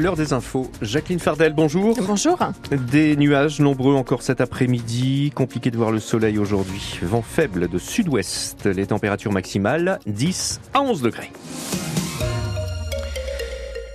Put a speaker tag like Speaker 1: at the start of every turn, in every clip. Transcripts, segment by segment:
Speaker 1: L'heure des infos. Jacqueline Fardel, bonjour.
Speaker 2: Bonjour.
Speaker 1: Des nuages nombreux encore cet après-midi. Compliqué de voir le soleil aujourd'hui. Vent faible de sud-ouest. Les températures maximales 10 à 11 degrés.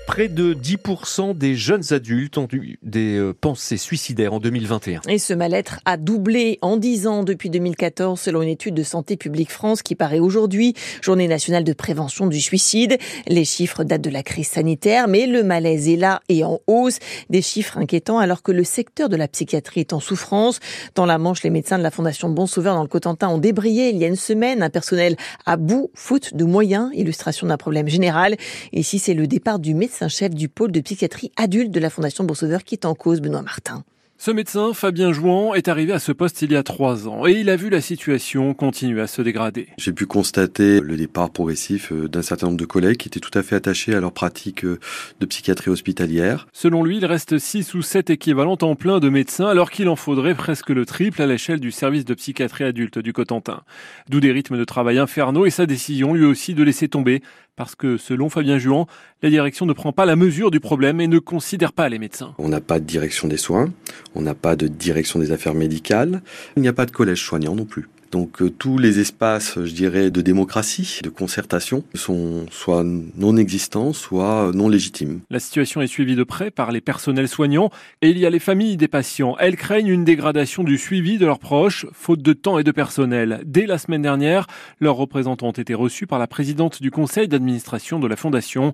Speaker 1: Près de 10% des jeunes adultes ont eu des euh, pensées suicidaires en 2021.
Speaker 2: Et ce mal-être a doublé en 10 ans depuis 2014 selon une étude de Santé publique France qui paraît aujourd'hui, journée nationale de prévention du suicide. Les chiffres datent de la crise sanitaire, mais le malaise est là et en hausse. Des chiffres inquiétants alors que le secteur de la psychiatrie est en souffrance. Dans la Manche, les médecins de la Fondation Bon Sauveur dans le Cotentin ont débrayé il y a une semaine un personnel à bout, faute de moyens, illustration d'un problème général. Ici, c'est le départ du médecin chef du pôle de psychiatrie adulte de la Fondation Boursauveur qui est en cause, Benoît Martin.
Speaker 3: Ce médecin, Fabien Jouan, est arrivé à ce poste il y a trois ans et il a vu la situation continuer à se dégrader.
Speaker 4: J'ai pu constater le départ progressif euh, d'un certain nombre de collègues qui étaient tout à fait attachés à leur pratique euh, de psychiatrie hospitalière.
Speaker 3: Selon lui, il reste six ou sept équivalents temps plein de médecins alors qu'il en faudrait presque le triple à l'échelle du service de psychiatrie adulte du Cotentin. D'où des rythmes de travail infernaux et sa décision lui aussi de laisser tomber parce que selon Fabien Juan, la direction ne prend pas la mesure du problème et ne considère pas les médecins.
Speaker 4: On n'a pas de direction des soins, on n'a pas de direction des affaires médicales, il n'y a pas de collège soignant non plus. Donc euh, tous les espaces, je dirais, de démocratie, de concertation, sont soit non existants, soit non légitimes.
Speaker 3: La situation est suivie de près par les personnels soignants et il y a les familles des patients. Elles craignent une dégradation du suivi de leurs proches, faute de temps et de personnel. Dès la semaine dernière, leurs représentants ont été reçus par la présidente du conseil d'administration de la Fondation,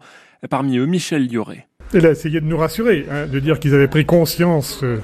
Speaker 3: parmi eux Michel Lioré.
Speaker 5: Elle a essayé de nous rassurer, hein, de dire qu'ils avaient pris conscience euh,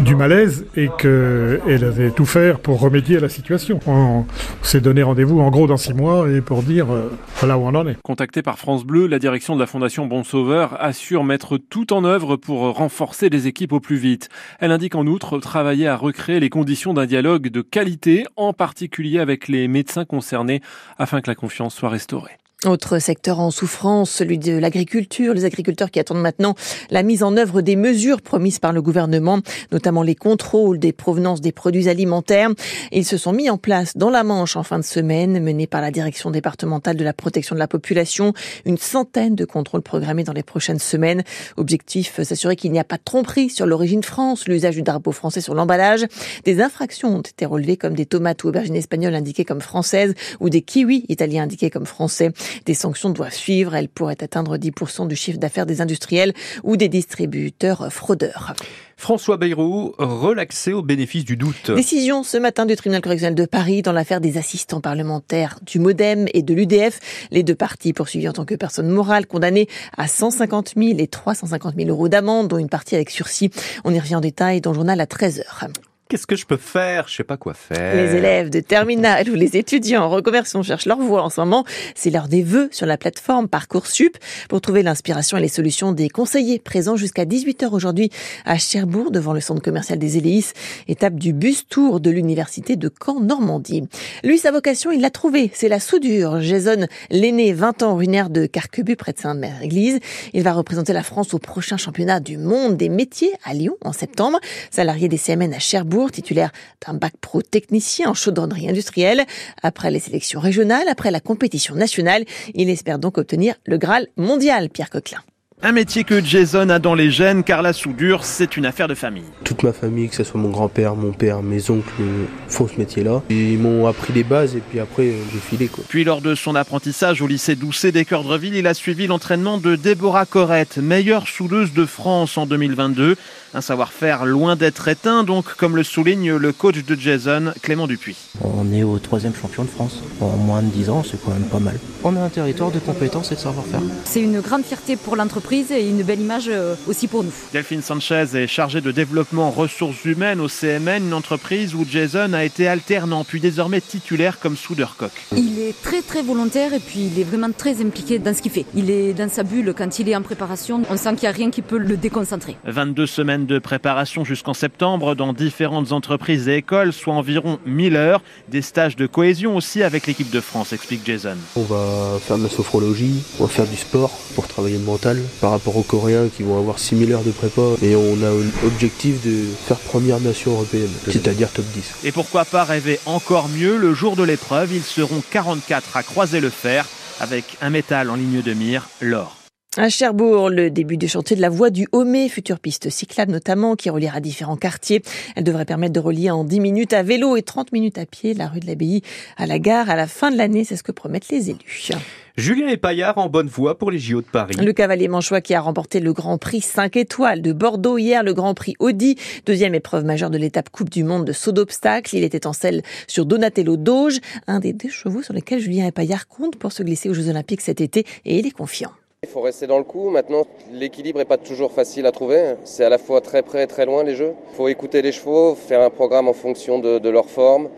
Speaker 5: du malaise et qu'elle avait tout faire pour remédier à la situation. On s'est donné rendez-vous en gros dans six mois et pour dire euh, voilà où on en est.
Speaker 3: Contactée par France Bleu, la direction de la Fondation Bon Sauveur assure mettre tout en œuvre pour renforcer les équipes au plus vite. Elle indique en outre travailler à recréer les conditions d'un dialogue de qualité, en particulier avec les médecins concernés, afin que la confiance soit restaurée.
Speaker 2: Autre secteur en souffrance, celui de l'agriculture. Les agriculteurs qui attendent maintenant la mise en œuvre des mesures promises par le gouvernement, notamment les contrôles des provenances des produits alimentaires. Ils se sont mis en place dans la Manche en fin de semaine, menés par la direction départementale de la protection de la population. Une centaine de contrôles programmés dans les prochaines semaines. Objectif, s'assurer qu'il n'y a pas de tromperie sur l'origine France, l'usage du drapeau français sur l'emballage. Des infractions ont été relevées comme des tomates ou aubergines espagnoles indiquées comme françaises ou des kiwis italiens indiqués comme français. Des sanctions doivent suivre. Elles pourraient atteindre 10% du chiffre d'affaires des industriels ou des distributeurs fraudeurs.
Speaker 1: François Bayrou, relaxé au bénéfice du doute.
Speaker 2: Décision ce matin du tribunal correctionnel de Paris dans l'affaire des assistants parlementaires du Modem et de l'UDF. Les deux parties poursuivies en tant que personnes morales condamnées à 150 000 et 350 000 euros d'amende, dont une partie avec sursis. On y revient en détail dans le journal à 13 h
Speaker 1: Qu'est-ce que je peux faire? Je sais pas quoi faire.
Speaker 2: Les élèves de terminale ou les étudiants en reconversion cherchent leur voie en ce moment. C'est l'heure des vœux sur la plateforme Parcoursup pour trouver l'inspiration et les solutions des conseillers présents jusqu'à 18h aujourd'hui à Cherbourg devant le centre commercial des Éléis, étape du bus tour de l'université de Caen Normandie. Lui, sa vocation, il l'a trouvé, c'est la soudure. Jason l'aîné, 20 ans, originaire de Carquebu près de Sainte-Mère-Église. Il va représenter la France au prochain championnat du monde des métiers à Lyon en septembre. Salarié des CMN à Cherbourg, titulaire d'un bac pro technicien en chaudronnerie industrielle. Après les sélections régionales, après la compétition nationale, il espère donc obtenir le Graal mondial, Pierre Coquelin.
Speaker 6: Un métier que Jason a dans les gènes car la soudure, c'est une affaire de famille.
Speaker 7: Toute ma famille, que ce soit mon grand-père, mon père, mes oncles, font ce métier-là. Ils m'ont appris les bases et puis après j'ai filé quoi.
Speaker 6: Puis lors de son apprentissage au lycée Doucet des Cœurs-de-Ville, il a suivi l'entraînement de Déborah Corrette, meilleure soudeuse de France en 2022. Un savoir-faire loin d'être éteint, donc comme le souligne le coach de Jason, Clément Dupuis.
Speaker 8: On est au troisième champion de France. En moins de 10 ans, c'est quand même pas mal. On a un territoire de compétences et de savoir-faire.
Speaker 9: C'est une grande fierté pour l'entreprise et une belle image euh, aussi pour nous.
Speaker 6: Delphine Sanchez est chargée de développement ressources humaines au CMN, une entreprise où Jason a été alternant, puis désormais titulaire comme soudeur coq.
Speaker 9: Il est très très volontaire et puis il est vraiment très impliqué dans ce qu'il fait. Il est dans sa bulle quand il est en préparation. On sent qu'il n'y a rien qui peut le déconcentrer.
Speaker 6: 22 semaines de préparation jusqu'en septembre dans différentes entreprises et écoles, soit environ 1000 heures. Des stages de cohésion aussi avec l'équipe de France, explique Jason.
Speaker 7: On va faire de la sophrologie, on va faire du sport pour travailler le mental par rapport aux Coréens qui vont avoir 6000 heures de prépa et on a un objectif de faire première nation européenne, c'est-à-dire top 10.
Speaker 6: Et pourquoi pas rêver encore mieux le jour de l'épreuve, ils seront 44 à croiser le fer avec un métal en ligne de mire, l'or.
Speaker 2: À Cherbourg, le début du chantier de la voie du Homé, future piste cyclable notamment, qui reliera différents quartiers. Elle devrait permettre de relier en 10 minutes à vélo et 30 minutes à pied la rue de l'Abbaye à la gare à la fin de l'année. C'est ce que promettent les élus.
Speaker 1: Julien Epaillard en bonne voie pour les JO de Paris.
Speaker 2: Le cavalier manchois qui a remporté le Grand Prix 5 étoiles de Bordeaux hier, le Grand Prix Audi, deuxième épreuve majeure de l'étape Coupe du Monde de saut d'obstacle. Il était en selle sur Donatello Doge, un des deux chevaux sur lesquels Julien Epaillard compte pour se glisser aux Jeux Olympiques cet été et il est confiant.
Speaker 10: Il faut rester dans le coup. Maintenant, l'équilibre n'est pas toujours facile à trouver. C'est à la fois très près et très loin les jeux. Il faut écouter les chevaux, faire un programme en fonction de, leur forme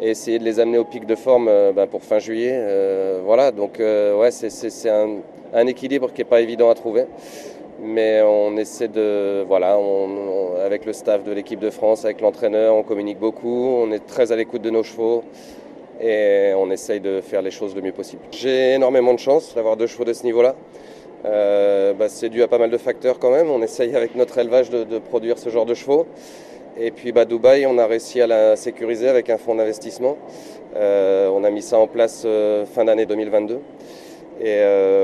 Speaker 10: et essayer de les amener au pic de forme euh, ben, pour fin juillet. Euh, voilà, donc euh, ouais, c'est un, équilibre qui n'est pas évident à trouver. Mais on essaie de, voilà, avec le staff de l'équipe de France, avec l'entraîneur, on communique beaucoup, on est très à l'écoute de nos chevaux et on essaye de faire les choses le mieux possible. J'ai énormément de chance d'avoir deux chevaux de ce niveau-là. Euh, bah, c'est dû à pas mal de facteurs quand même. On essaye avec notre élevage de, produire ce genre de chevaux. Et puis bah, Dubaï, on a réussi à la sécuriser avec un fonds d'investissement. Euh, on a mis ça en place euh, fin d'année 2022. Et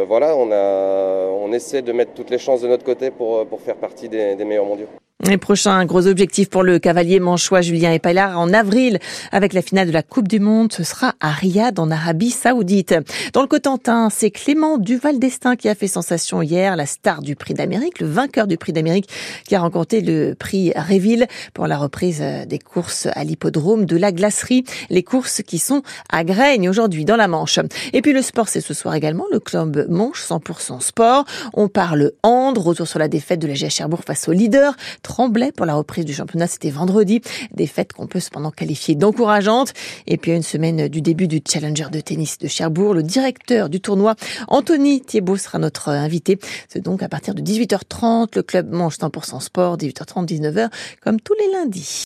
Speaker 10: voilà, on, a, on essaie de mettre toutes les chances de notre côté pour, pour faire partie des meilleurs mondiaux.
Speaker 2: Les prochains gros objectifs pour le cavalier manchois Julien Epaillard en avril avec la finale de la Coupe du Monde. Ce sera à Riyad en Arabie Saoudite. Dans le Cotentin, c'est Clément Duval d'Estaing qui a fait sensation hier, la star du prix d'Amérique, le vainqueur du prix d'Amérique qui a remporté le prix Réville pour la reprise des courses à l'hippodrome de la glacerie. Les courses qui sont à Graigne aujourd'hui dans la Manche. Et puis le sport, c'est ce soir également le club Manche 100% sport. On parle hand, retour sur la défaite de la GH Cherbourg face au leader tremblait pour la reprise du championnat. C'était vendredi. Des fêtes qu'on peut cependant qualifier d'encourageantes. Et puis à une semaine du début du Challenger de tennis de Cherbourg, le directeur du tournoi, Anthony Thiebaud, sera notre invité. C'est donc à partir de 18h30, le club mange 100% sport, 18h30, 19h, comme tous les lundis.